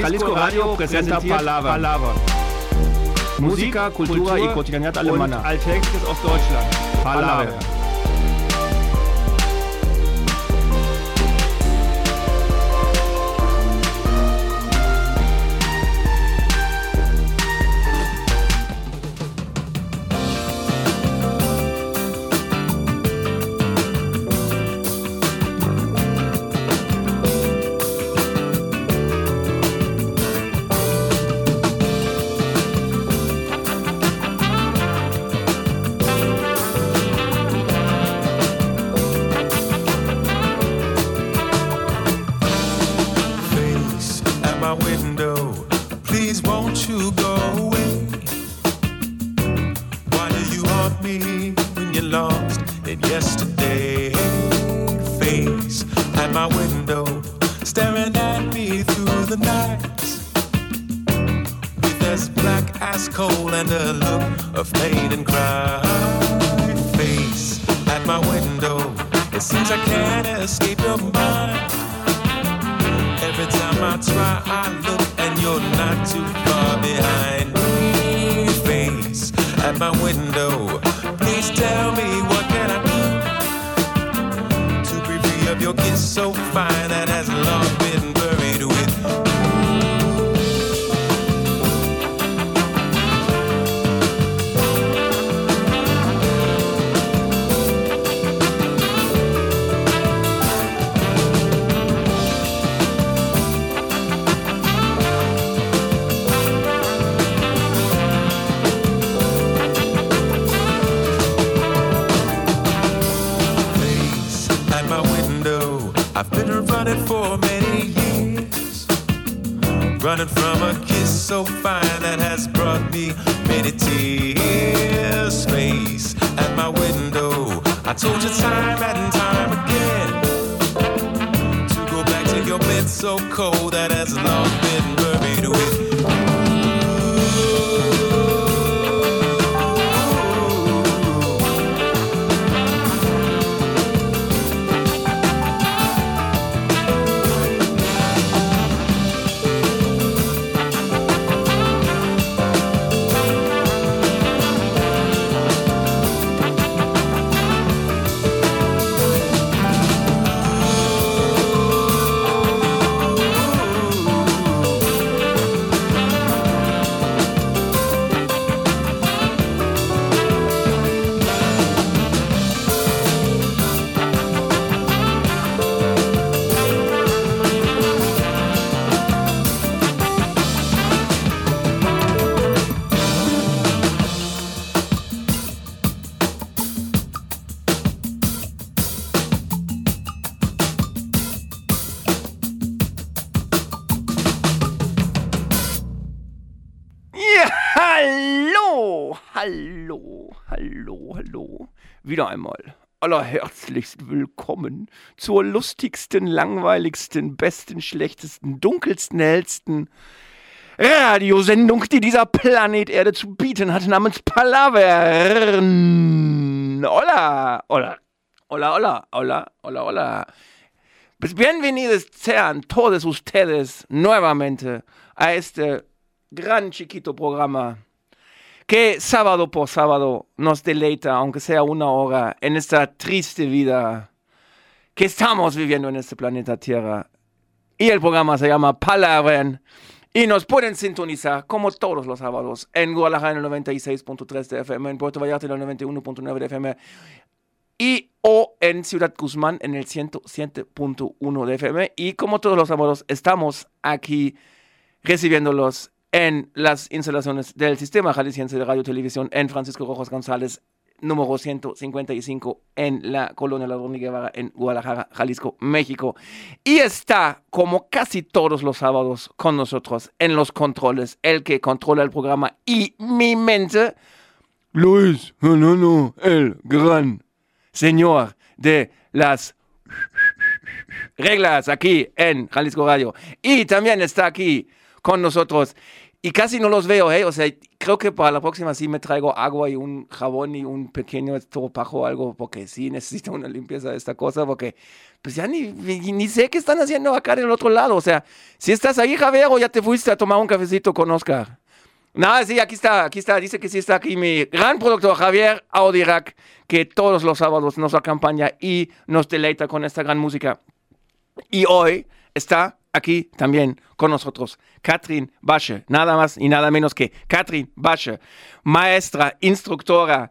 Jalisco Radio presenta Palabra. Palabra. Música, Kultur y cotidianidad alemana. Alltägliches aus Deutschland. Palabra. face time hallo, hallo, hallo. Wieder einmal allerherzlichst willkommen zur lustigsten, langweiligsten, besten, schlechtesten, dunkelsten, hellsten Radiosendung, die dieser Planet Erde zu bieten hat, namens Palavern. Hola, hola, hola, hola, hola, hola, hola. Bienvenidos sean todos ustedes nuevamente a este gran chiquito programa que sábado por sábado nos deleita, aunque sea una hora, en esta triste vida que estamos viviendo en este planeta Tierra. Y el programa se llama Palavern. Y nos pueden sintonizar como todos los sábados en Guadalajara en el 96.3 de FM, en Puerto Vallarta en el 91.9 de FM y o en Ciudad Guzmán en el 107.1 de FM. Y como todos los sábados, estamos aquí recibiéndolos en las instalaciones del Sistema Jalisciense de Radio y Televisión en Francisco Rojas González, número 155, en la colonia Ladrón y Guevara, en Guadalajara, Jalisco, México. Y está, como casi todos los sábados, con nosotros en los controles, el que controla el programa y mi mente, Luis, no, no, no, el gran señor de las reglas aquí en Jalisco Radio. Y también está aquí con nosotros y casi no los veo, ¿eh? O sea, creo que para la próxima sí me traigo agua y un jabón y un pequeño estropajo o algo, porque sí necesito una limpieza de esta cosa, porque pues ya ni, ni, sé qué están haciendo acá en el otro lado. O sea, si estás ahí, Javier, o ya te fuiste a tomar un cafecito con Oscar. Nada, sí, aquí está, aquí está, dice que sí está aquí mi gran productor Javier Audirac, que todos los sábados nos acompaña y nos deleita con esta gran música. Y hoy está aquí también con nosotros Katrin Basche, nada más y nada menos que Katrin Basche, maestra, instructora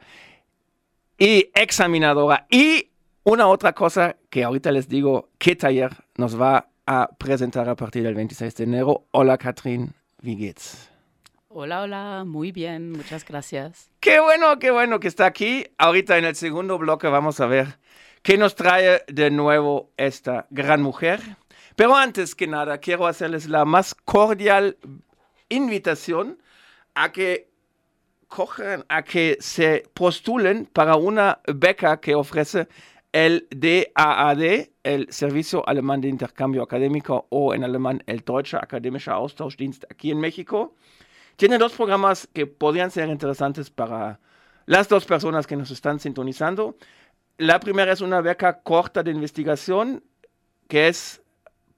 y examinadora. Y una otra cosa que ahorita les digo, qué taller nos va a presentar a partir del 26 de enero. Hola Katrin, wie geht's? Hola, hola, muy bien, muchas gracias. Qué bueno, qué bueno que está aquí. Ahorita en el segundo bloque vamos a ver qué nos trae de nuevo esta gran mujer. Pero antes que nada, quiero hacerles la más cordial invitación a que cojan, a que se postulen para una beca que ofrece el DAAD, el Servicio Alemán de Intercambio Académico o en alemán el Deutsche Akademischer Austauschdienst aquí en México. Tiene dos programas que podrían ser interesantes para las dos personas que nos están sintonizando. La primera es una beca corta de investigación que es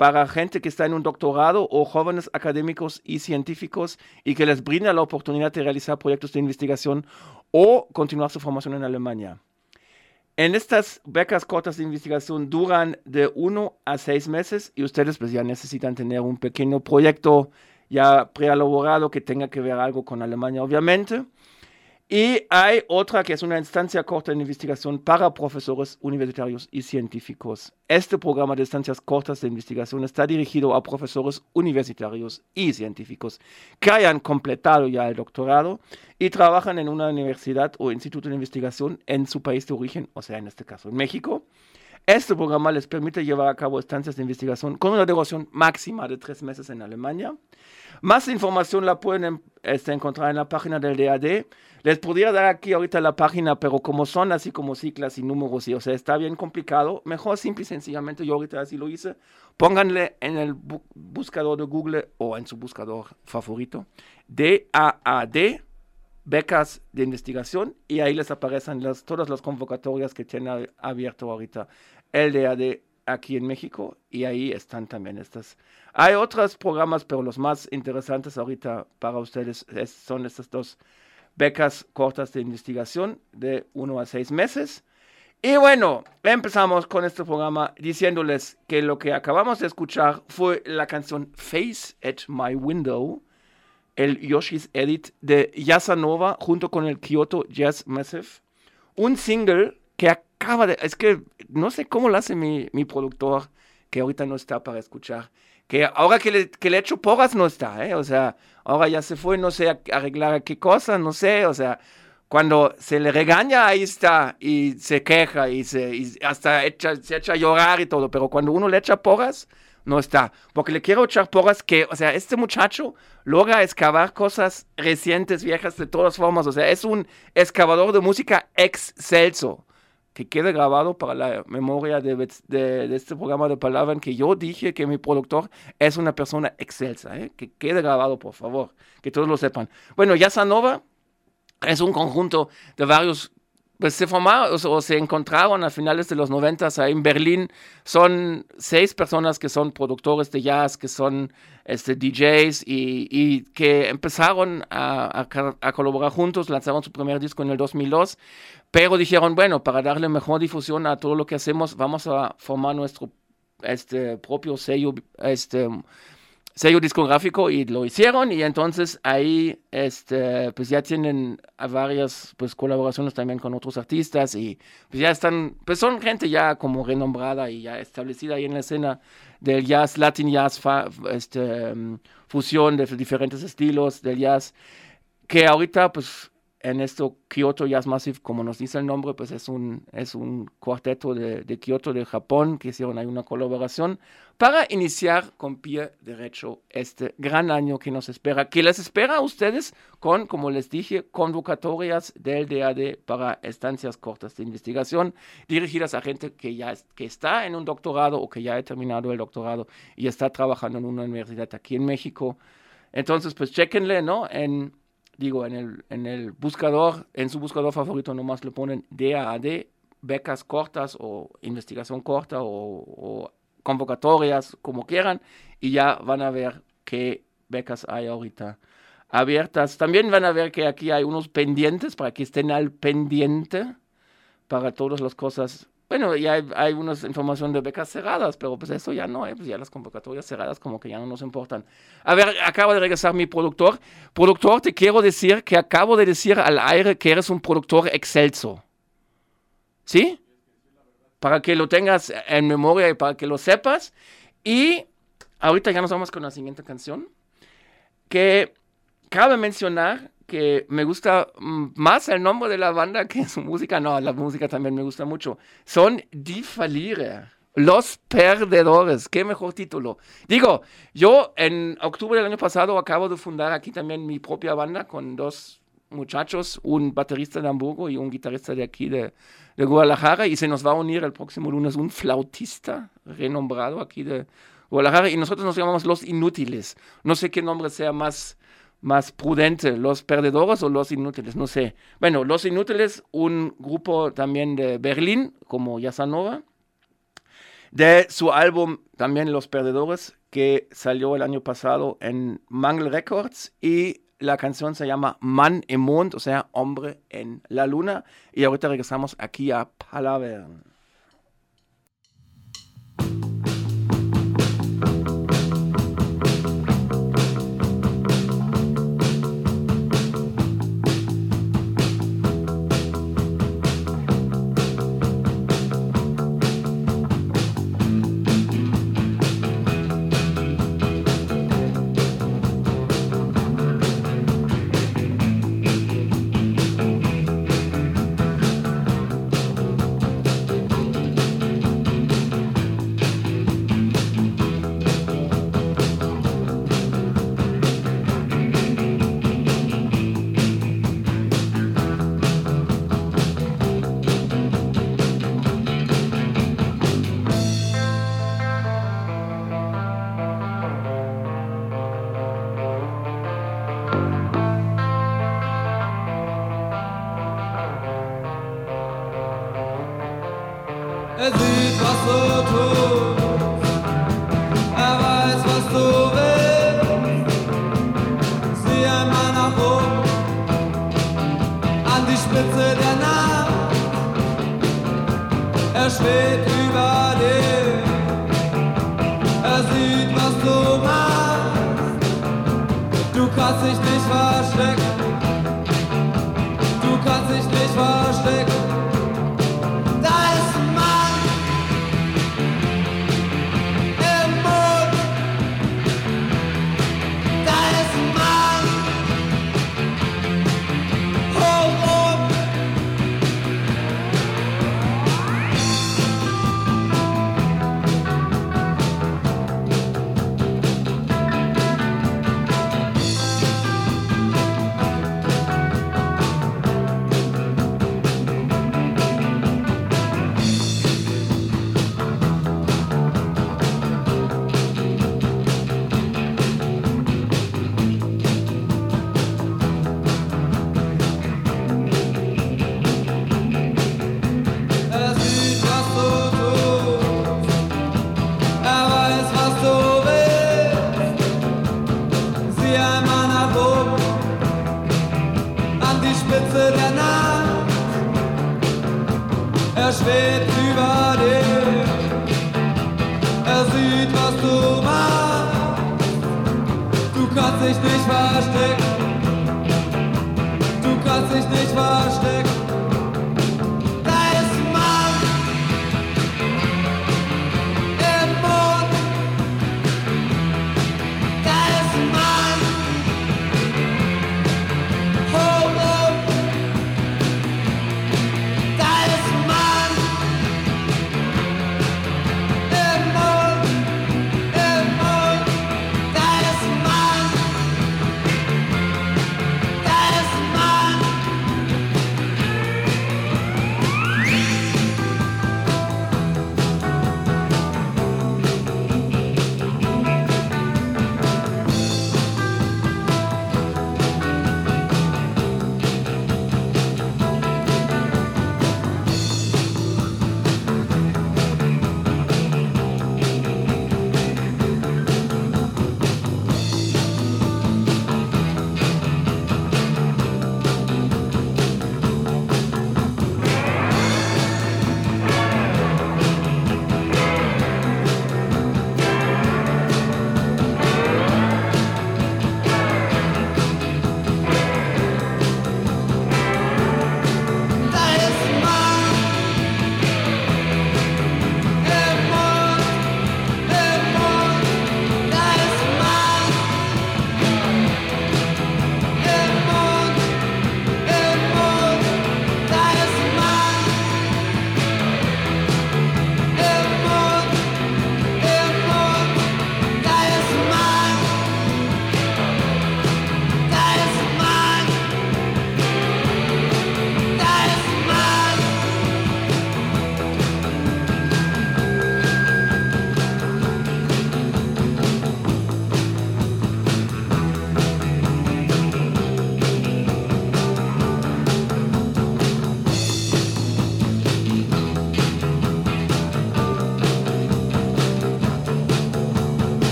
para gente que está en un doctorado o jóvenes académicos y científicos y que les brinda la oportunidad de realizar proyectos de investigación o continuar su formación en Alemania. En estas becas cortas de investigación duran de uno a seis meses y ustedes pues ya necesitan tener un pequeño proyecto ya preelaborado que tenga que ver algo con Alemania, obviamente. Y hay otra que es una instancia corta de investigación para profesores universitarios y científicos. Este programa de instancias cortas de investigación está dirigido a profesores universitarios y científicos que hayan completado ya el doctorado y trabajan en una universidad o instituto de investigación en su país de origen, o sea, en este caso en México. Este programa les permite llevar a cabo estancias de investigación con una duración máxima de tres meses en Alemania. Más información la pueden este, encontrar en la página del DAD les podría dar aquí ahorita la página, pero como son así como ciclas y números, y o sea, está bien complicado, mejor simple y sencillamente, yo ahorita así lo hice, pónganle en el buscador de Google o en su buscador favorito, DAAD, becas de investigación, y ahí les aparecen las, todas las convocatorias que tiene abierto ahorita el DAD aquí en México, y ahí están también estas. Hay otros programas, pero los más interesantes ahorita para ustedes son estas dos becas cortas de investigación de uno a seis meses. Y bueno, empezamos con este programa diciéndoles que lo que acabamos de escuchar fue la canción Face at My Window, el Yoshi's Edit de Yasanova junto con el Kyoto Jazz Massive. Un single que acaba de... Es que no sé cómo lo hace mi, mi productor, que ahorita no está para escuchar que ahora que le, que le echo porras no está, ¿eh? O sea, ahora ya se fue, no sé, arreglar qué cosa, no sé, o sea, cuando se le regaña, ahí está, y se queja, y, se, y hasta echa, se echa a llorar y todo, pero cuando uno le echa porras, no está. Porque le quiero echar porras que, o sea, este muchacho logra excavar cosas recientes, viejas, de todas formas, o sea, es un excavador de música excelso que quede grabado para la memoria de, de, este programa de palabra en que yo dije que mi productor es una persona excelsa, ¿eh? que quede grabado, por favor, que todos lo sepan. Bueno, Yasanova es un conjunto de varios pues se formaron o se encontraron a finales de los 90 ahí en Berlín. Son seis personas que son productores de jazz, que son este, DJs y, y que empezaron a, a, a, colaborar juntos, lanzaron su primer disco en el 2002, pero dijeron, bueno, para darle mejor difusión a todo lo que hacemos, vamos a formar nuestro este, propio sello este, sello discográfico y lo hicieron y entonces ahí este pues ya tienen varias pues colaboraciones también con otros artistas y pues ya están pues son gente ya como renombrada y ya establecida ahí en la escena del jazz latin jazz este fusión de diferentes estilos del jazz que ahorita pues en esto Kyoto Jazz Massive, como nos dice el nombre, pues es un, es un cuarteto de, de Kyoto, de Japón, que hicieron ahí una colaboración para iniciar con pie derecho este gran año que nos espera, que les espera a ustedes con, como les dije, convocatorias del DAD para estancias cortas de investigación dirigidas a gente que ya que está en un doctorado o que ya ha terminado el doctorado y está trabajando en una universidad aquí en México Entonces, pues chequenle, ¿no? En, digo, en el, en el buscador, en su buscador favorito nomás le ponen DAAD, becas cortas o investigación corta o, o convocatorias, como quieran, y ya van a ver qué becas hay ahorita abiertas. También van a ver que aquí hay unos pendientes para que estén al pendiente para todas las cosas. Bueno, ya hay, hay una información de becas cerradas, pero pues eso ya no, ¿eh? pues ya las convocatorias cerradas como que ya no nos importan. A ver, acaba de regresar mi productor. Productor, te quiero decir que acabo de decir al aire que eres un productor excelso. ¿Sí? Para que lo tengas en memoria y para que lo sepas. Y ahorita ya nos vamos con la siguiente canción. Que cabe mencionar que me gusta mm, más el nombre de la banda que su música. No, la música también me gusta mucho. Son Die Verlierer. Los Perdedores, qué mejor título. Digo, yo en octubre del año pasado acabo de fundar aquí también mi propia banda con dos muchachos, un baterista de Hamburgo y un guitarrista de aquí de, de Guadalajara, y se nos va a unir el próximo lunes un flautista renombrado aquí de Guadalajara, y nosotros nos llamamos Los Inútiles. No sé qué nombre sea más más prudente, los perdedores o los inútiles, no sé. Bueno, los inútiles, un grupo también de Berlín, como Yasanova, de su álbum también Los Perdedores, que salió el año pasado en Mangel Records y la canción se llama Man im Mond, o sea, hombre en la luna. Y ahorita regresamos aquí a Palavern.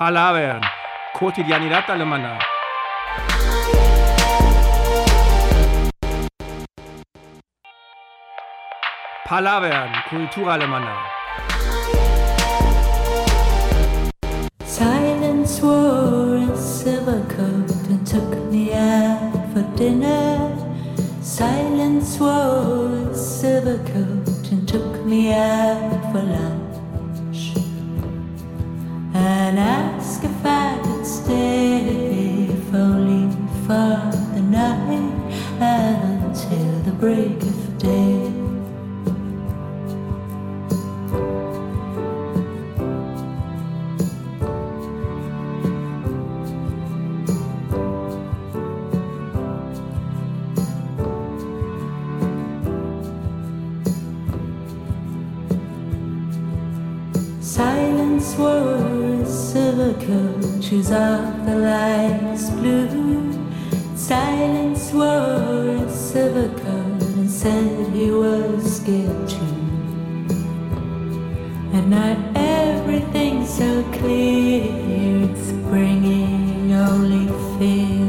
Palavern, cotidianidad alemana. Palavern, cultura alemana. Silver coat, shoes off the lights blue. Silence wore a silver coat and said he was scared too. At night everything's so clear, it's bringing only fear.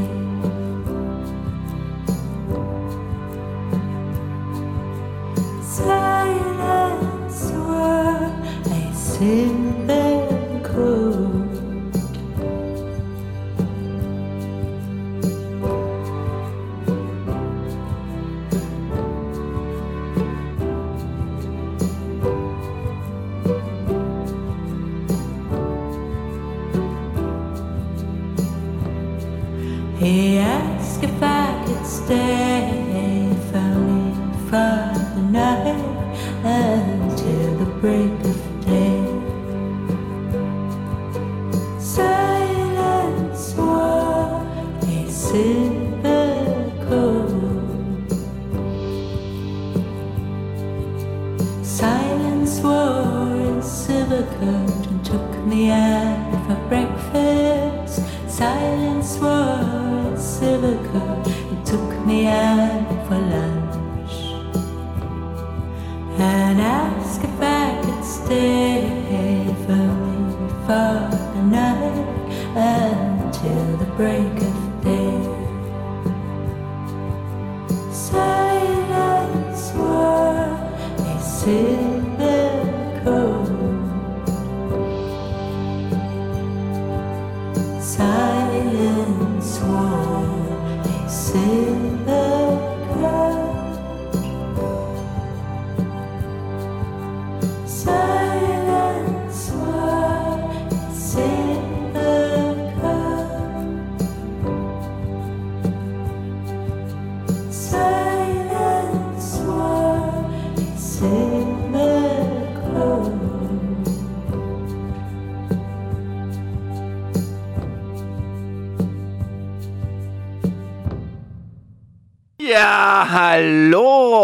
A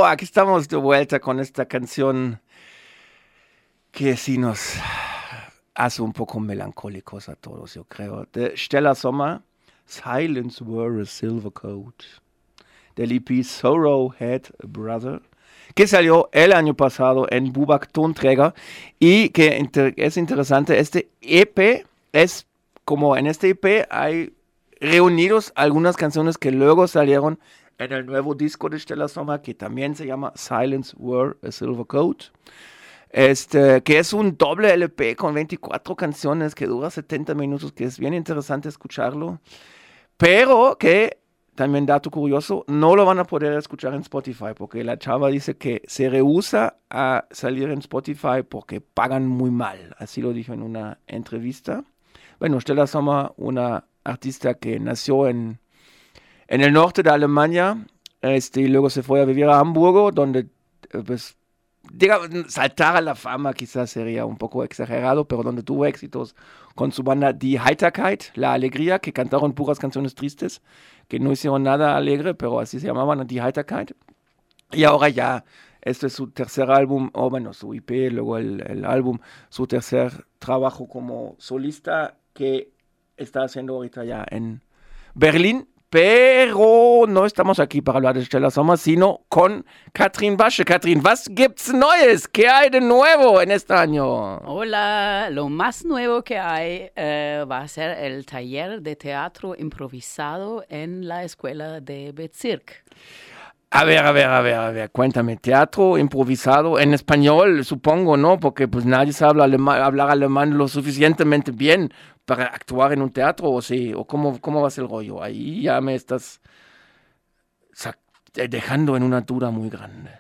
aquí estamos de vuelta con esta canción que sí nos hace un poco melancólicos a todos, yo creo. De Stella Sommer, Silence Wore a Silver Coat. Del EP Sorrow Had a Brother, que salió el año pasado en Bubak Tonträger y que inter- es interesante, este EP es como en este EP hay reunidos algunas canciones que luego salieron en el nuevo disco de Stella Sommer, que también se llama Silence Wore a Silver Coat. Este, que es un doble LP con 24 canciones que dura 70 minutos, que es bien interesante escucharlo. Pero que, también dato curioso, no lo van a poder escuchar en Spotify, porque la chava dice que se rehúsa a salir en Spotify porque pagan muy mal. Así lo dijo en una entrevista. Bueno, Stella Sommer, una artista que nació en, en el norte de Alemania, este, y luego se fue a vivir a Hamburgo, donde, eh, pues, diga, saltar a la fama quizás sería un poco exagerado, pero donde tuvo éxitos con su banda Die Heiterkeit, La Alegría, que cantaron puras canciones tristes, que no hicieron nada alegre, pero así se llamaban, Die Heiterkeit. Y ahora ya, este es su tercer álbum, o bueno, su IP, luego el, el álbum, su tercer trabajo como solista que está haciendo ahorita ya en Berlín, pero no estamos aquí para hablar de Stella Sommer, sino con Katrin Basche. Katrin, was gibt's Neues? ¿Qué hay de nuevo en este año? Hola, lo más nuevo que hay eh, va a ser el taller de teatro improvisado en la escuela de Bezirk. A ver, a ver, a ver, a ver, cuéntame, teatro improvisado en español, supongo, ¿no? Porque pues nadie sabe alema- hablar alemán lo suficientemente bien para actuar en un teatro, o sí, o cómo, cómo va a ser el rollo. Ahí ya me estás eh, dejando en una duda muy grande.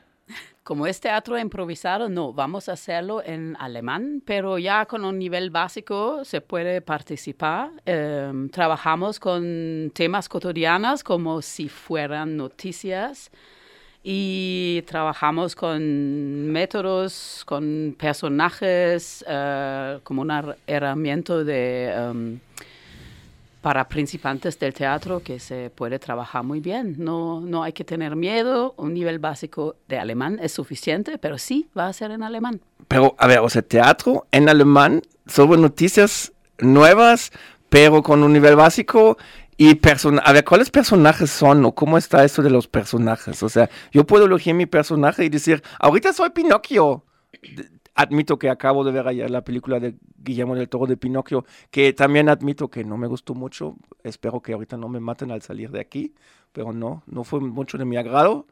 Como es teatro improvisado, no, vamos a hacerlo en alemán, pero ya con un nivel básico se puede participar. Em, trabajamos con temas cotidianos como si fueran noticias y trabajamos con métodos, con personajes, eh, como una herramienta de... em, para principiantes del teatro que se puede trabajar muy bien. No, no hay que tener miedo. Un nivel básico de alemán es suficiente, pero sí va a ser en alemán. Pero, a ver, o sea, teatro en alemán sobre noticias nuevas, pero con un nivel básico. Y persona a ver, ¿cuáles personajes son o cómo está eso de los personajes? O sea, yo puedo elegir mi personaje y decir, ahorita soy Pinocchio. Admito que acabo de ver ayer la película de Guillermo del Toro de Pinocchio, que también admito que no me gustó mucho. Espero que ahorita no me maten al salir de aquí, pero no, no fue mucho de mi agrado.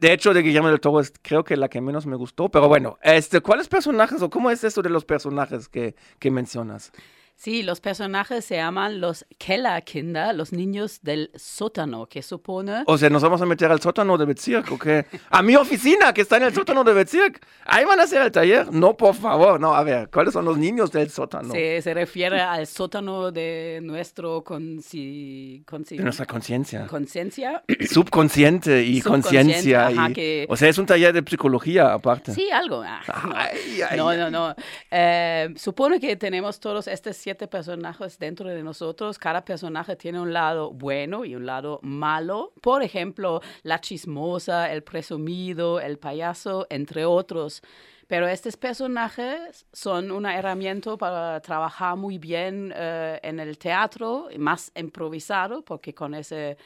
De hecho, de Guillermo del Toro es creo que la que menos me gustó, pero bueno, este, ¿cuáles personajes o cómo es eso de los personajes que, que mencionas? Sí, los personajes se llaman los Kellerkinder, los niños del sótano, que supone... O sea, nos vamos a meter al sótano de Bezirk, ¿o qué? A mi oficina, que está en el sótano de Bezirk. Ahí van a hacer el taller. No, por favor, no, a ver, ¿cuáles son los niños del sótano? Se, se refiere al sótano de nuestro consi- consi- De nuestra conciencia. conciencia. Subconsciente y conciencia. y- que- O sea, es un taller de psicología aparte. Sí, algo. ah, no. Ay, ay, No, no, no. Eh, supone que tenemos todos estos siete personajes dentro de nosotros. Cada personaje tiene un lado bueno y un lado malo. Por ejemplo, la chismosa, el presumido, el payaso, entre otros. Pero estos personajes son una herramienta para trabajar muy bien eh, en el teatro, más improvisado, porque con ese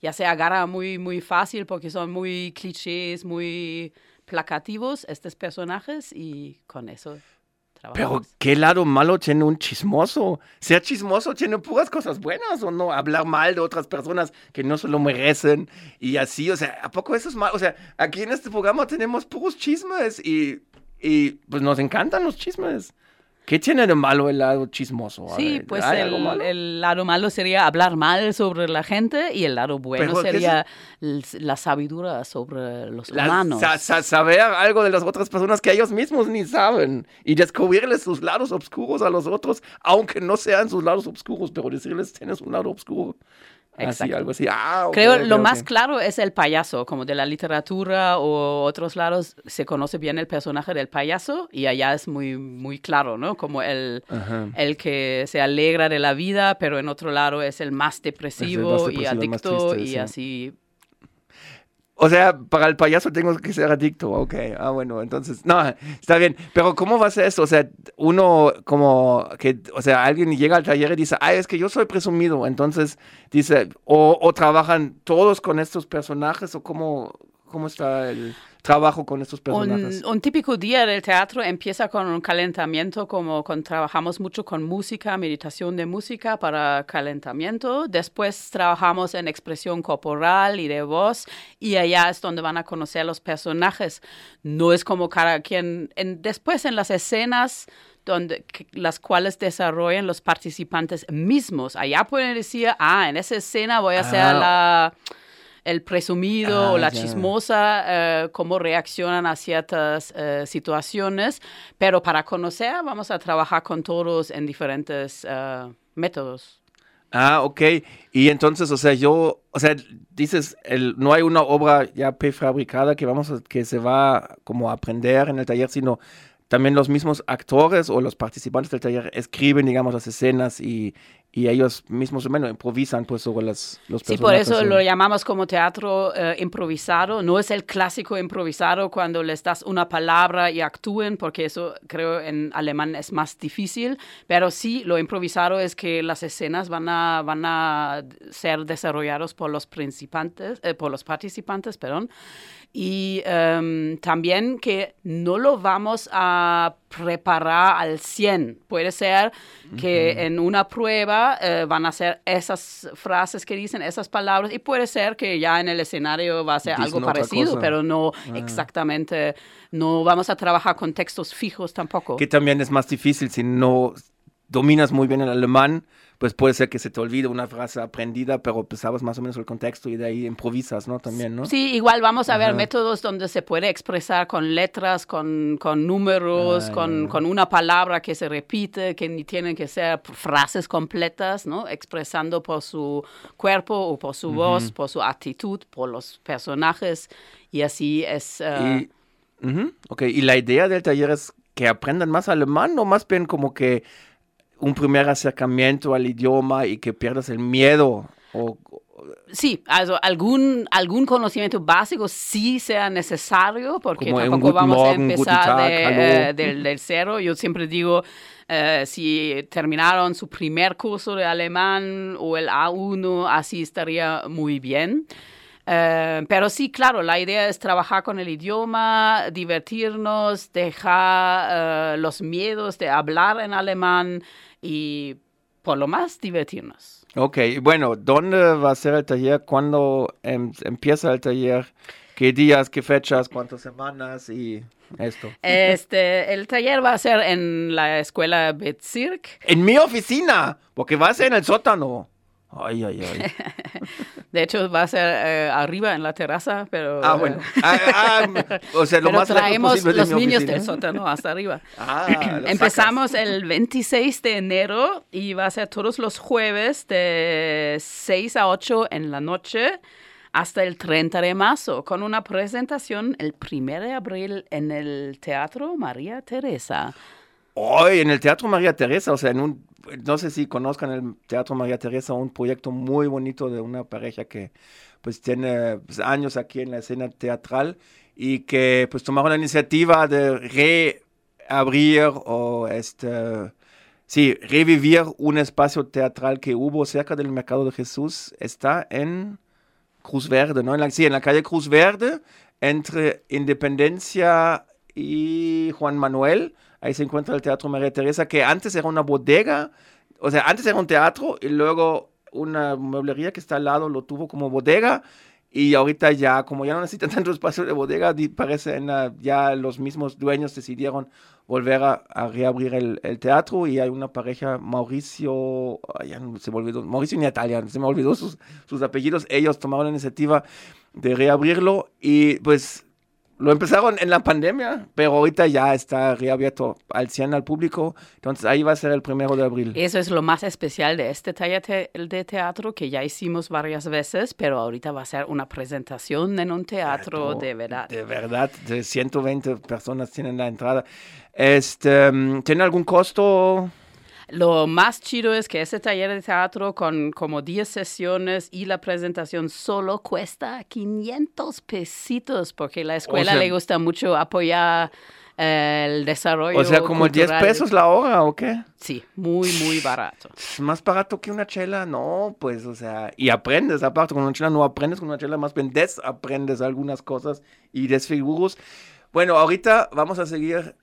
ya se agarra muy, muy fácil porque son muy clichés, muy placativos estos personajes y con eso Pero. ¿qué lado malo tiene un chismoso? Ser chismoso tiene puras cosas buenas, ¿o no? Hablar mal de otras personas que no se lo merecen y así, o sea, ¿a poco eso es malo? O sea, aquí en este programa tenemos puros chismes y, y pues nos encantan los chismes. ¿Qué tiene de malo el lado chismoso? A Sí, ver, pues ¿hay el, el lado malo sería hablar mal sobre la gente y el lado bueno Pero, ¿qué sería la sabiduría sobre los La- humanos. sa- sa- saber algo de las otras personas que ellos mismos ni saben y descubrirles sus lados oscuros a los otros, aunque no sean sus lados oscuros, pero decirles tienes un lado oscuro. Así, Exacto. algo así. Ah, Creo ok, lo más claro es el payaso, como de la literatura o otros lados se conoce bien el personaje del payaso y allá es muy muy claro, ¿no? Como el, Ajá. el que se alegra de la vida, pero en otro lado es el más depresivo, y depresivo, adicto triste, y sí. así. O sea, para el payaso tengo que ser adicto. Ok, ah, bueno, entonces, no, está bien. Pero ¿cómo va a ser eso? O sea, uno como que, o sea, alguien llega al taller y dice, ay, es que yo soy presumido. Entonces dice, o, o trabajan todos con estos personajes, o cómo, cómo está el trabajo con estos personajes. Un, un típico día del teatro empieza con un calentamiento, como con, trabajamos mucho con música, meditación de música para calentamiento. Después trabajamos en expresión corporal y de voz, y allá es donde van a conocer los personajes. No es como cada quien. en- después en las escenas donde, las cuales desarrollan los participantes mismos. Allá pueden decir, ah, en esa escena voy a ser Ah. la el presumido Ah, o la ya. chismosa, eh, cómo reaccionan a ciertas eh, situaciones, pero para conocer vamos a trabajar con todos en diferentes eh, métodos. Ah, ok. Y entonces, o sea, yo, o sea, dices, el, no hay una obra ya prefabricada que vamos a, que se va como a aprender en el taller, sino también los mismos actores o los participantes del taller escriben, digamos, las escenas y, y ellos mismos bueno, improvisan pues sobre las, los Sí, por personajes. eso lo llamamos como teatro eh, improvisado. No es el clásico improvisado cuando les das una palabra y actúen, porque eso creo en alemán es más difícil. Pero sí, lo improvisado es que las escenas van a, van a ser desarrollados por los participantes, eh, por los participantes, perdón. Y em, también que no lo vamos a preparar al 100. Puede ser que en una prueba eh, van a ser esas frases que dicen, esas palabras, y puede ser que ya en el escenario va a ser Dicen algo parecido, cosa. pero no exactamente, no vamos a trabajar con textos fijos tampoco. Que también es más difícil si no dominas muy bien el alemán, pues puede ser que se te olvide una frase aprendida, pero pues sabes más o menos el contexto y de ahí improvisas, ¿no? También, ¿no? Sí, igual vamos a ver Ajá. métodos donde se puede expresar con letras, con, con números, Ah, con, ya. con una palabra que se repite, que ni tienen que ser frases completas, ¿no? Expresando por su cuerpo o por su voz, por su actitud, por los personajes. Y así es... eh, Y, Ujú, ok, y la idea del taller es que aprendan más alemán o más bien como que un primer acercamiento al idioma y que pierdas el miedo. O, Sí, also algún, algún conocimiento básico sí sea necesario, porque tampoco vamos a Morgen, empezar Tag, de, hallo. eh, del, del cero. Yo siempre digo, eh, si terminaron su primer curso de alemán o el A1, así estaría muy bien. Eh, pero sí, claro, la idea es trabajar con el idioma, divertirnos, dejar eh, los miedos de hablar en alemán y por lo más divertirnos. ok, bueno, ¿dónde va a ser el taller? ¿Cuándo em- empieza el taller? ¿Qué días, qué fechas, cuántas semanas y esto? Este, el taller va a ser en la escuela Bezirk. En mi oficina, porque va a ser en el sótano. Ay, ay, ay. De hecho, va a ser eh, arriba en la terraza, pero... Ah, eh, bueno. Ah, ah, o sea, lo pero más traemos posible de los mi niños del sótano hasta arriba. Ah, Empezamos el 26 de enero y va a ser todos los jueves de 6 a 8 en la noche hasta el 30 de marzo con una presentación el 1 de abril en el Teatro María Teresa. Hoy en el Teatro María Teresa, o sea, en un, no sé si conozcan el Teatro María Teresa, un proyecto muy bonito de una pareja que pues tiene pues, años aquí en la escena teatral y que pues tomaron la iniciativa de reabrir o este, sí, revivir un espacio teatral que hubo cerca del Mercado de Jesús. Está en Cruz Verde, ¿no? En la, sí, en la calle Cruz Verde, entre Independencia y Juan Manuel. Ahí se encuentra el Teatro María Teresa, que antes era una bodega, o sea, antes era un teatro y luego una mueblería que está al lado lo tuvo como bodega. Y ahorita ya, como ya no necesitan tanto espacio de bodega, parece en la- ya los mismos dueños decidieron volver a, a reabrir el, el teatro y hay una pareja, Mauricio, ya no se me olvidó, Mauricio y Natalia, se me olvidó sus, sus apellidos, ellos tomaron la iniciativa de reabrirlo y pues lo empezaron en la pandemia, pero ahorita ya está reabierto al 100 al público, entonces ahí va a ser el primero de abril. Eso es lo más especial de este taller te- de teatro que ya hicimos varias veces, pero ahorita va a ser una presentación en un teatro de verdad. De verdad, de 120 personas tienen la entrada. Este, ¿Tiene algún costo? Lo más chido es que ese taller de teatro con como 10 sesiones y la presentación solo cuesta 500 pesitos porque la escuela sea- le gusta mucho apoyar eh, el desarrollo O sea, como 10 cultural. pesos la hora o qué? Sí, muy, muy barato. ¿Es más barato que una chela? No, pues, o sea, y aprendes, aparte, con una chela no aprendes, con una chela más bien desaprendes algunas cosas y desfiguros. Bueno, ahorita vamos a seguir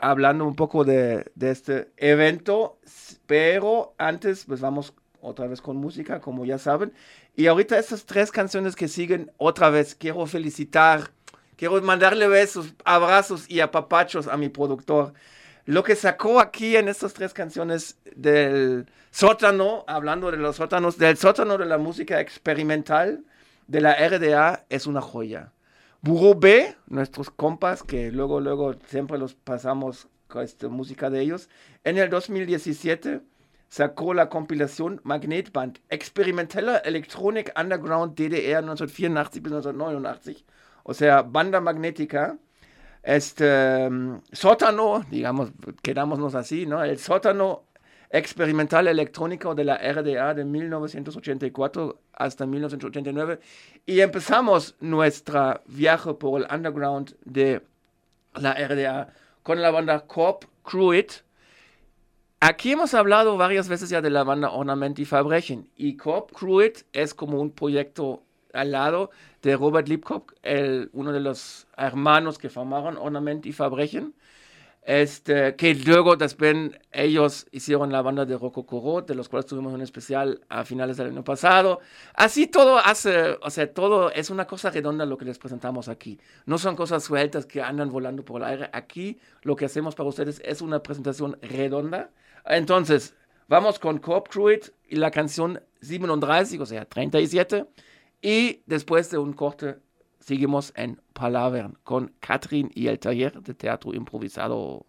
hablando un poco de, este evento, pero antes, pues vamos otra vez con música, como ya saben. Y ahorita estas tres canciones que siguen, otra vez quiero felicitar, quiero mandarle besos, abrazos y apapachos a mi productor. Lo que sacó aquí en estas tres canciones del sótano, hablando de los sótanos, del sótano de la música experimental de la RDA, es una joya. Buró B, nuestros compas, que luego, luego siempre los pasamos con esta música de ellos, en el 2017 sacó la compilación Magnetband, experimenteller Electronic Underground DDR 1984 bis 1989, o sea, Banda Magnética. este sótano, digamos, quedámonos así, ¿no? El sótano experimental electrónico de la RDA de 1984 hasta 1989 y empezamos nuestra viaje por el underground de la RDA con la banda Corp Cruit. Aquí hemos hablado varias veces ya de la banda Ornament y Verbrechen y Corp Cruit es como un proyecto al lado de Robert Liebkopf, el, uno de los hermanos que formaron Ornament y Verbrechen. Este, que luego después ellos hicieron la banda de Rococoro, de los cuales tuvimos un especial a finales del año pasado. Así todo hace, o sea, todo es una cosa redonda lo que les presentamos aquí. No son cosas sueltas que andan volando por el aire. Aquí lo que hacemos para ustedes es una presentación redonda. Entonces, vamos con Corp Cruit y la canción 37, o sea, 37. Y después de un corte seguimos en Palavern con Katrin y el taller de teatro improvisado.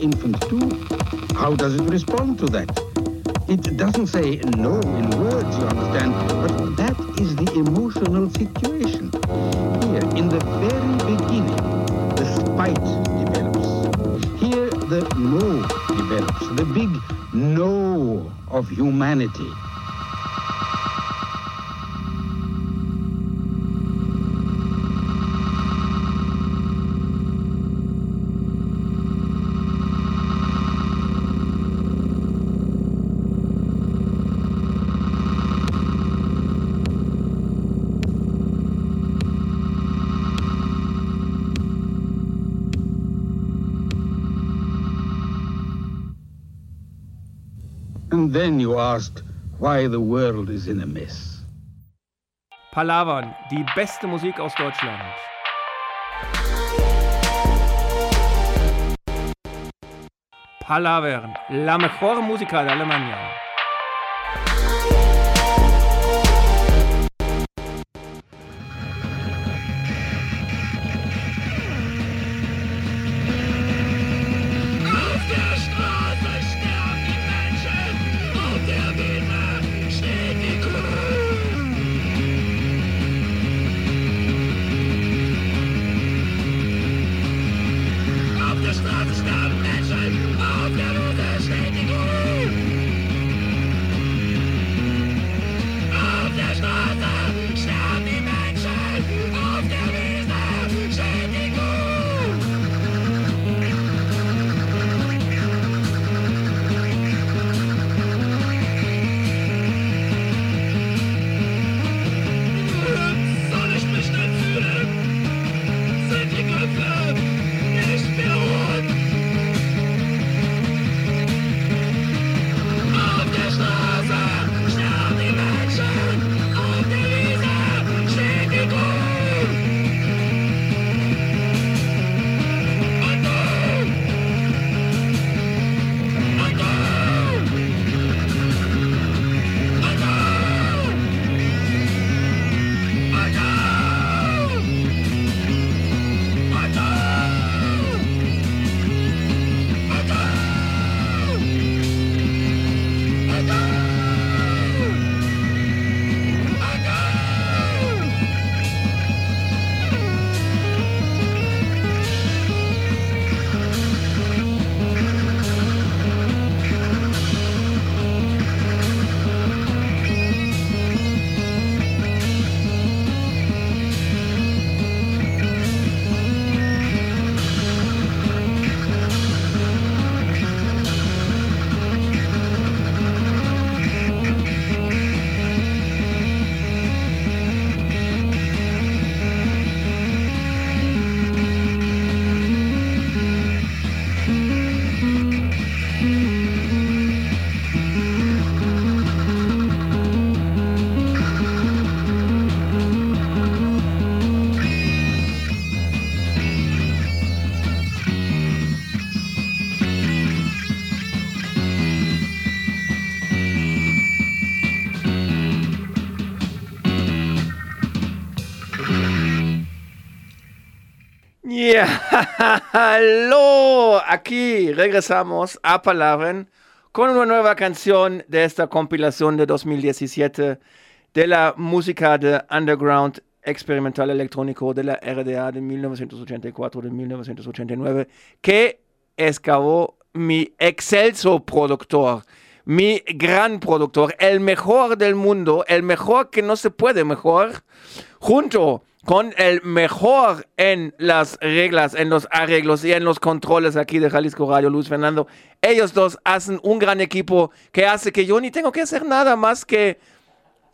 Infant do? How does it respond to that? It doesn't say no in words, you understand, but that is the emotional situation. Here, in the very beginning, the spite develops. Here, the no develops, the big no of humanity. The world is in a mess. Palavern, die beste Musik aus Deutschland. Palavern, la mejor música de Alemania. Aló, aquí regresamos a Palabren con una nueva canción de esta compilación de 2017 de la música de underground experimental electrónico de la RDA de 1984 de 1989 que excavó mi excelso productor, mi gran productor, el mejor del mundo, el mejor que no se puede mejor, junto con el mejor en las reglas, en los arreglos y en los controles aquí de Jalisco Radio, Luis Fernando. Ellos dos hacen un gran equipo que hace que yo ni tengo que hacer nada más que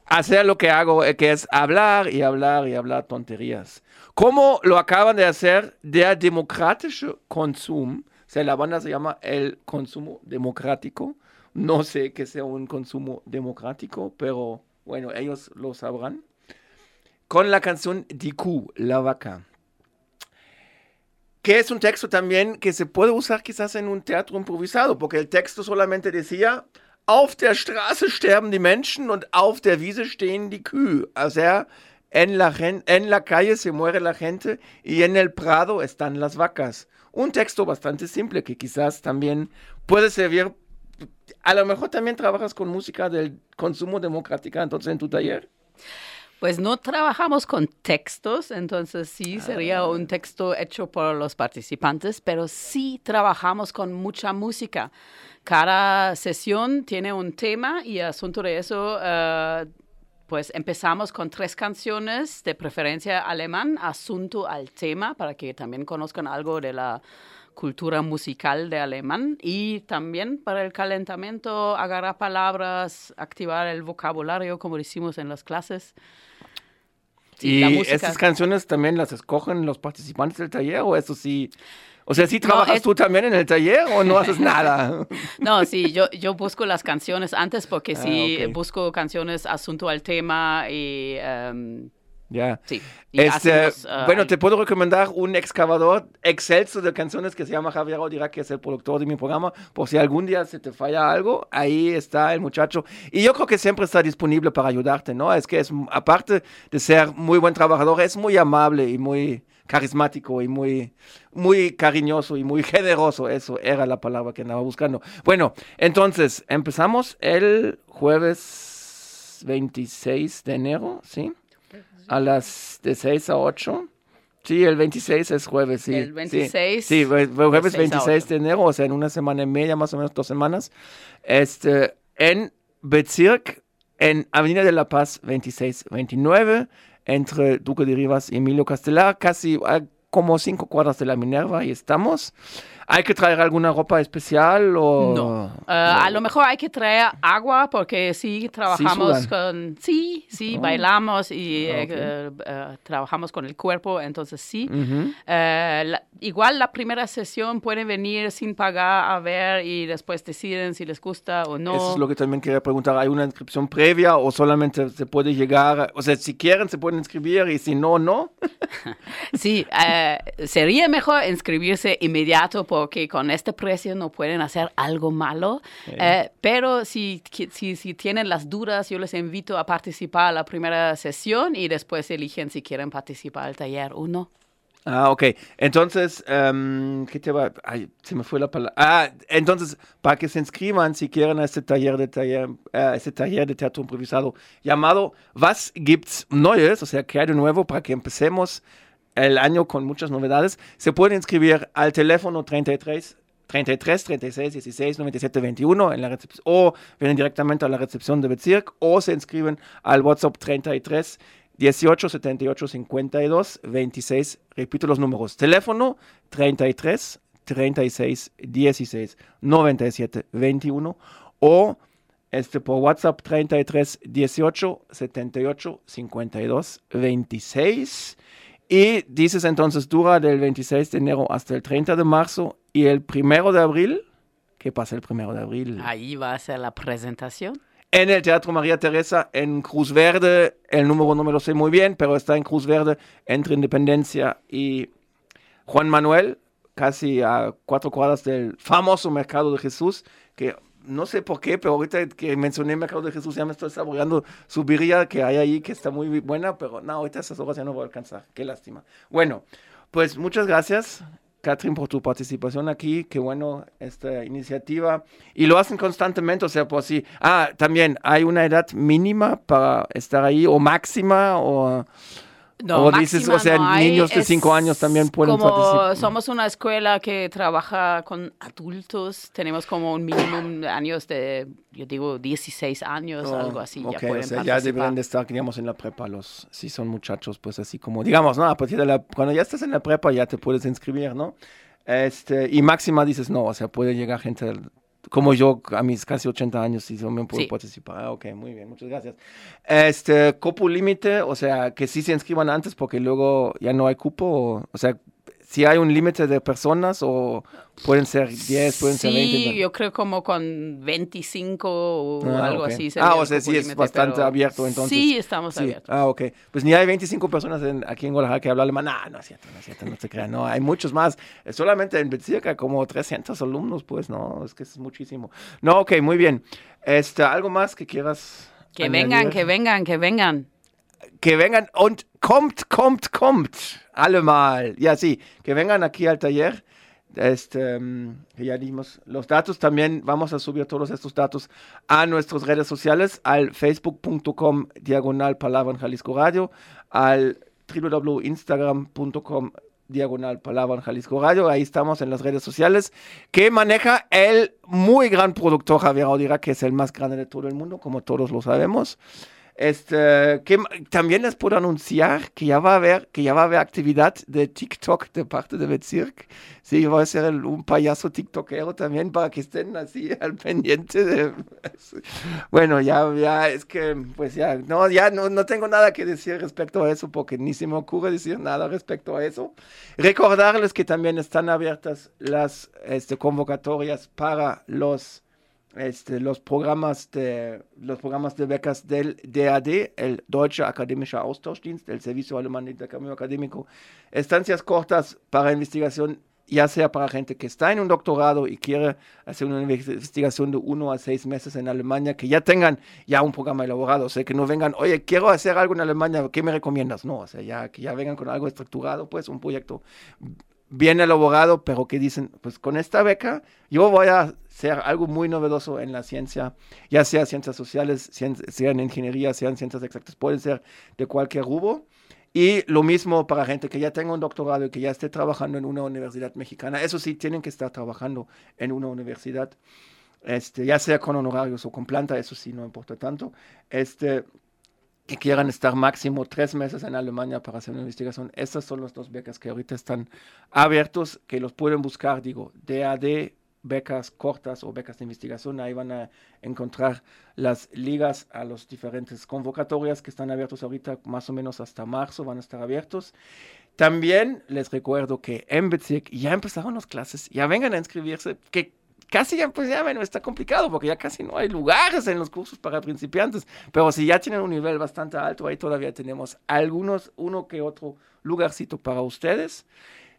hacer lo que hago, eh, que es hablar y hablar y hablar tonterías. Como lo acaban de hacer der democratische Konsum, o sea, la banda se llama el consumo democrático. No sé que sea un consumo democrático, pero bueno, ellos lo sabrán. Con la canción Diku, la vaca. Que es un texto también que se puede usar quizás en un teatro improvisado, porque el texto solamente decía, auf der Straße sterben die Menschen und auf der Wiese stehen die Kühe. O sea, en la, en la calle se muere la gente y en el prado están las vacas. Un texto bastante simple que quizás también puede servir. A lo mejor también trabajas con música del consumo democrática, entonces en tu taller. Pues no trabajamos con textos, entonces sí sería un texto hecho por los participantes, pero sí trabajamos con mucha música. Cada sesión tiene un tema y asunto de eso, eh, pues empezamos con tres canciones, de preferencia alemán, asunto al tema, para que también conozcan algo de la cultura musical de alemán y también para el calentamiento, agarrar palabras, activar el vocabulario, como decimos en las clases. Sí, y estas canciones también las escogen los participantes del taller o eso sí. O sea, ¿sí trabajas es- tú también en el taller o no haces nada? No, sí, yo, yo busco las canciones antes porque Ah, sí busco canciones asunto al tema y em, ya. sí. y Este, ah, bueno, te puedo recomendar un excavador excelso de canciones que se llama Javier Odira, que es el productor de mi programa. Por si algún día se te falla algo, ahí está el muchacho. Y yo creo que siempre está disponible para ayudarte, ¿no? Es que es, aparte de ser muy buen trabajador, es muy amable y muy carismático y muy, muy cariñoso y muy generoso. Eso era la palabra que andaba buscando. Bueno, entonces, empezamos el jueves 26 de enero, ¿sí? A las de 6 a 8. Sí, el 26 es jueves, sí. El sí. 26 Sí, jue- jueves de 6 a 26 8. de enero, o sea, en una semana y media, más o menos dos semanas. Este, en Bezirk, en Avenida de la Paz 2629, entre Duque de Rivas y Emilio Castelar, casi a como cinco cuadras de la Minerva, ahí estamos. ¿Hay que traer alguna ropa especial o...? No. Ah, a lo mejor hay que traer agua porque sí trabajamos sudan. con, sí, sí, Oh. bailamos y eh, ok. eh, eh, trabajamos con el cuerpo, entonces sí. Ujú. Eh, la- igual la primera sesión pueden venir sin pagar a ver y después deciden si les gusta o no. Eso es lo que también quería preguntar. ¿Hay una inscripción previa o solamente se puede llegar? O sea, si quieren se pueden inscribir y si no, no. Sí, sería mejor inscribirse inmediato porque con este precio no pueden hacer algo malo. Eh, pero si, si, si tienen las dudas, yo les invito a participar a la primera sesión y después eligen si quieren participar al taller o no. Ah, ok. Entonces, em, ¿qué te va? Ay, se me fue la palabra. Ah, entonces, para que se inscriban si quieren a este taller de taller, eh, este taller de teatro improvisado llamado Was gibt's Neues? O sea, ¿qué hay de nuevo para que empecemos el año con muchas novedades? Se pueden inscribir al teléfono 33 33 36 16 97 21 en la recepción o vienen directamente a la recepción de Bezirk o se inscriben al WhatsApp 33 18 78 52 26. Repito los números. Teléfono 33 36 16 97 21 o este por WhatsApp 33 18 78 52 26. Y dices entonces dura del 26 de enero hasta el 30 de marzo y el primero de abril. ¿Qué pasa el primero de abril? Ahí va a ser la presentación. en el Teatro María Teresa en Cruz Verde. El número no me lo sé muy bien, pero está en Cruz Verde entre Independencia y Juan Manuel, casi a cuatro cuadras del famoso Mercado de Jesús, que no sé por qué, pero ahorita que mencioné Mercado de Jesús ya me estoy saboreando su birria que hay ahí, que está muy buena, pero no, ahorita esas horas ya no voy a alcanzar. Qué lástima. Bueno, Pues muchas gracias, Catherine, por tu participación aquí. Qué bueno esta iniciativa. Y lo hacen constantemente, o sea, por si. Ah, también, ¿hay una edad mínima para estar ahí o máxima o.? No, O dices, o sea, no niños de es cinco años también pueden como participar. Somos una escuela que trabaja con adultos, tenemos como un mínimo de años de, yo digo, 16 años, Oh, algo así, ok, ya pueden o sea, ya participar. deberían de estar, digamos, en la prepa los, si son muchachos, pues así como, digamos, ¿no? A partir de la, cuando ya estás en la prepa ya te puedes inscribir, ¿no? Este, y máxima dices, no, o sea, puede llegar gente como yo a mis casi 80 años y también puedo Sí. participar. Ah, ok, muy bien, muchas gracias. Este, cupo límite, o sea, que sí se inscriban antes porque luego ya no hay cupo, o, o sea, si hay un límite de personas o pueden ser 10, pueden ser 20. Sí, yo creo como con 25 o Ah, algo ok. así. Ah, sería o el sea, sí es bastante pero abierto, entonces. Sí, estamos Sí, abiertos. Ah, ok. Pues ni hay 25 personas en- aquí en Guadalajara que hablan alemán. No, no es cierto, no es cierto, no se crean. No, hay muchos más. Eh, Solamente en Bezirka como 300 alumnos, pues no, es que es muchísimo. No, ok, muy bien. Este, ¿Algo más que quieras Que añadir? vengan, que vengan, que vengan. Que vengan und kommt, kommt, kommt, alle mal. Ya, sí, que vengan aquí al taller. Este, mm, ya dimos los datos. También vamos a subir todos estos datos a nuestras redes sociales, al facebook.com diagonal palabra en Jalisco Radio, al www.instagram.com diagonal palabra en Jalisco Radio. Ahí estamos en las redes sociales que maneja el muy gran productor Javier Audira, que es el más grande de todo el mundo, como todos lo sabemos. Este, que también les puedo anunciar que ya va a haber, que ya va a haber actividad de TikTok de parte de Bezirk. Sí, va a ser el- un payaso tiktokero también para que estén así al pendiente de... Bueno, ya, ya, es que, pues ya, no, ya no, no tengo nada que decir respecto a eso porque ni se me ocurre decir nada respecto a eso. Recordarles que también están abiertas las este, convocatorias para los este, los programas de los programas de becas del DAD, el Deutsche Akademischer Austauschdienst, el Servicio Alemán de Intercambio Académico, estancias cortas para investigación, ya sea para gente que está en un doctorado y quiere hacer una investigación de uno a seis meses en Alemania, que ya tengan ya un programa elaborado, o sea, que no vengan, oye, quiero hacer algo en Alemania, ¿qué me recomiendas? No, o sea, ya que ya vengan con algo estructurado, pues un proyecto bien elaborado, pero que dicen, pues con esta beca yo voy a hacer algo muy novedoso en la ciencia, ya sea ciencias sociales, cien- sean ingeniería, sean ciencias exactas, pueden ser de cualquier rubro. Y lo mismo para gente que ya tenga un doctorado y que ya esté trabajando en una universidad mexicana. Eso sí, tienen que estar trabajando en una universidad, este, ya sea con honorarios o con planta, eso sí, no importa tanto. Este, que quieran estar máximo tres meses en Alemania para hacer una investigación. Estas son las dos becas que ahorita están abiertos, que los pueden buscar, digo, DAD, becas cortas o becas de investigación. Ahí van a encontrar las ligas a los diferentes convocatorias que están abiertos ahorita, más o menos hasta marzo van a estar abiertos. También les recuerdo que en Bezirk ya empezaron las clases, ya vengan a inscribirse, que casi ya, pues ya, bueno, está complicado porque ya casi no hay lugares en los cursos para principiantes, pero si ya tienen un nivel bastante alto, ahí todavía tenemos algunos, uno que otro lugarcito para ustedes.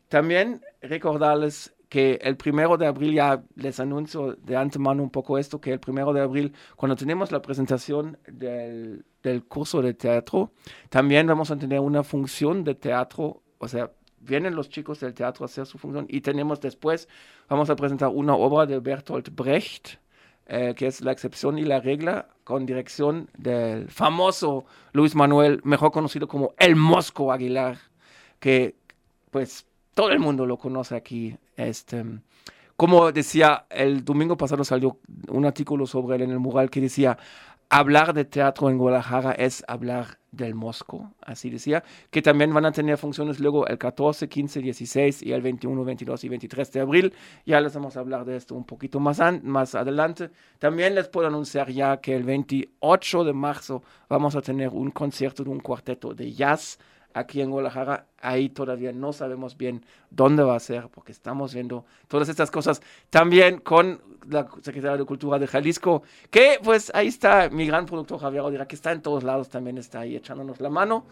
También recordarles que el primero de abril, ya les anuncio de antemano un poco esto, que el primero de abril, cuando tenemos la presentación del, del curso de teatro, también vamos a tener una función de teatro, o sea, vienen los chicos del teatro a hacer su función y tenemos después, vamos a presentar una obra de Bertolt Brecht, eh, que es La excepción y la regla, con dirección del famoso Luis Manuel, mejor conocido como El Mosco Aguilar, que pues todo el mundo lo conoce aquí. Este, como decía, el domingo pasado salió un artículo sobre él en el mural que decía, hablar de teatro en Guadalajara es hablar del Mosco, así decía, que también van a tener funciones luego el 14, 15, 16 y el 21, 22 y 23 de abril. Ya les vamos a hablar de esto un poquito más, an- más adelante. También les puedo anunciar ya que el 28 de marzo vamos a tener un concierto de un cuarteto de jazz aquí en Guadalajara. Ahí todavía no sabemos bien dónde va a ser, porque estamos viendo todas estas cosas también con la Secretaría de Cultura de Jalisco, que pues ahí está mi gran productor Javier Odira, que está en todos lados, también está ahí echándonos la mano.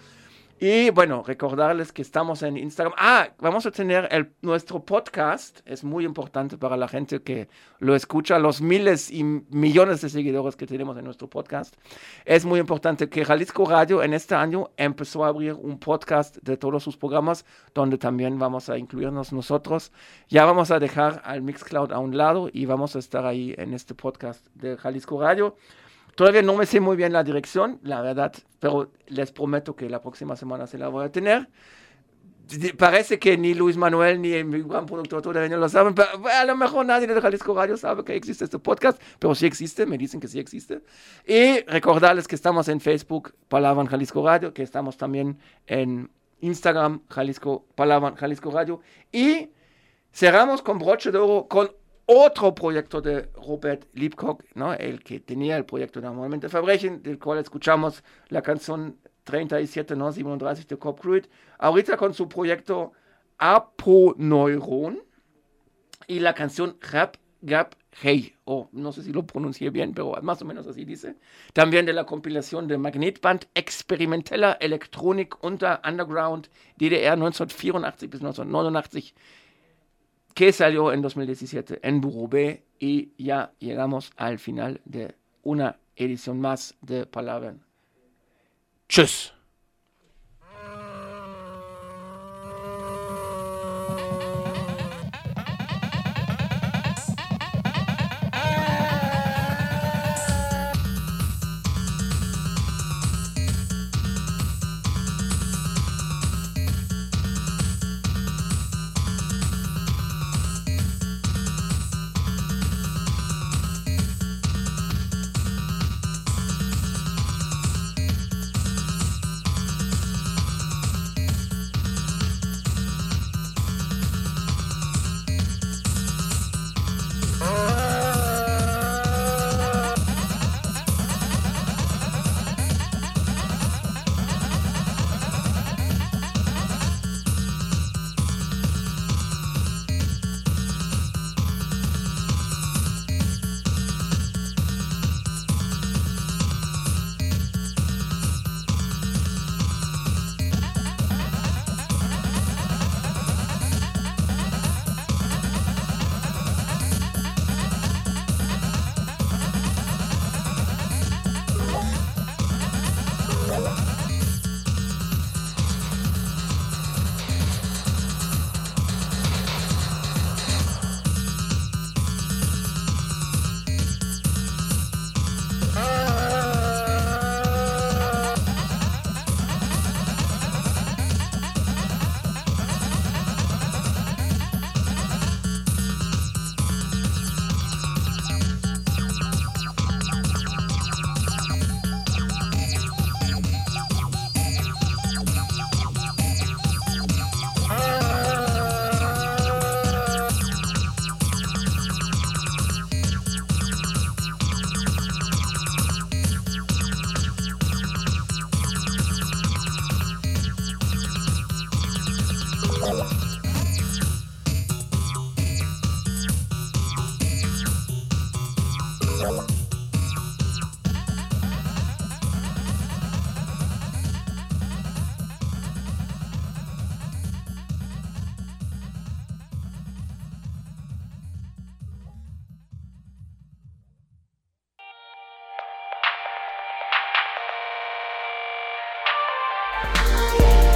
Y bueno, recordarles que estamos en Instagram. Ah, vamos a tener el, nuestro podcast. Es muy importante para la gente que lo escucha, los miles y millones de seguidores que tenemos en nuestro podcast. Es muy importante que Jalisco Radio en este año empezó a abrir un podcast de todos sus programas, donde también vamos a incluirnos nosotros. Ya vamos a dejar al Mixcloud a un lado y vamos a estar ahí en este podcast de Jalisco Radio. Todavía no me sé muy bien la dirección, la verdad, pero les prometo que la próxima semana se la voy a tener. Parece que ni Luis Manuel ni mi gran productor todavía lo saben, pero a lo mejor nadie de Jalisco Radio sabe que existe este podcast, pero sí existe, me dicen que sí existe. Y recordarles que estamos en Facebook, Palabra Jalisco Radio, que estamos también en Instagram, Jalisco, Palabra Jalisco Radio. Y cerramos con broche de oro con otro proyecto de Robert Liebcock, ¿no? el que tenía el proyecto Normalmente Verbrechen, del cual escuchamos la canción 37, ¿no? 37 de Cop Cruid. Ahorita con su proyecto Aponeuron y la canción Rap Gap Hey, o no sé si lo pronuncié bien, pero más o menos así dice. También de la compilación de Magnetband Experimenteller Elektronik unter Underground DDR 1984 bis 1989 que salió en 2017 en Burro B y ya llegamos al final de una edición más de Palabras. Tschüss.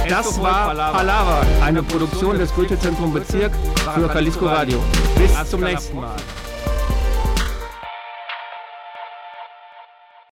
Das war Palaver, eine Produktion des Goethe-Zentrum Bezirk für Jalisco Radio. Bis zum nächsten Mal.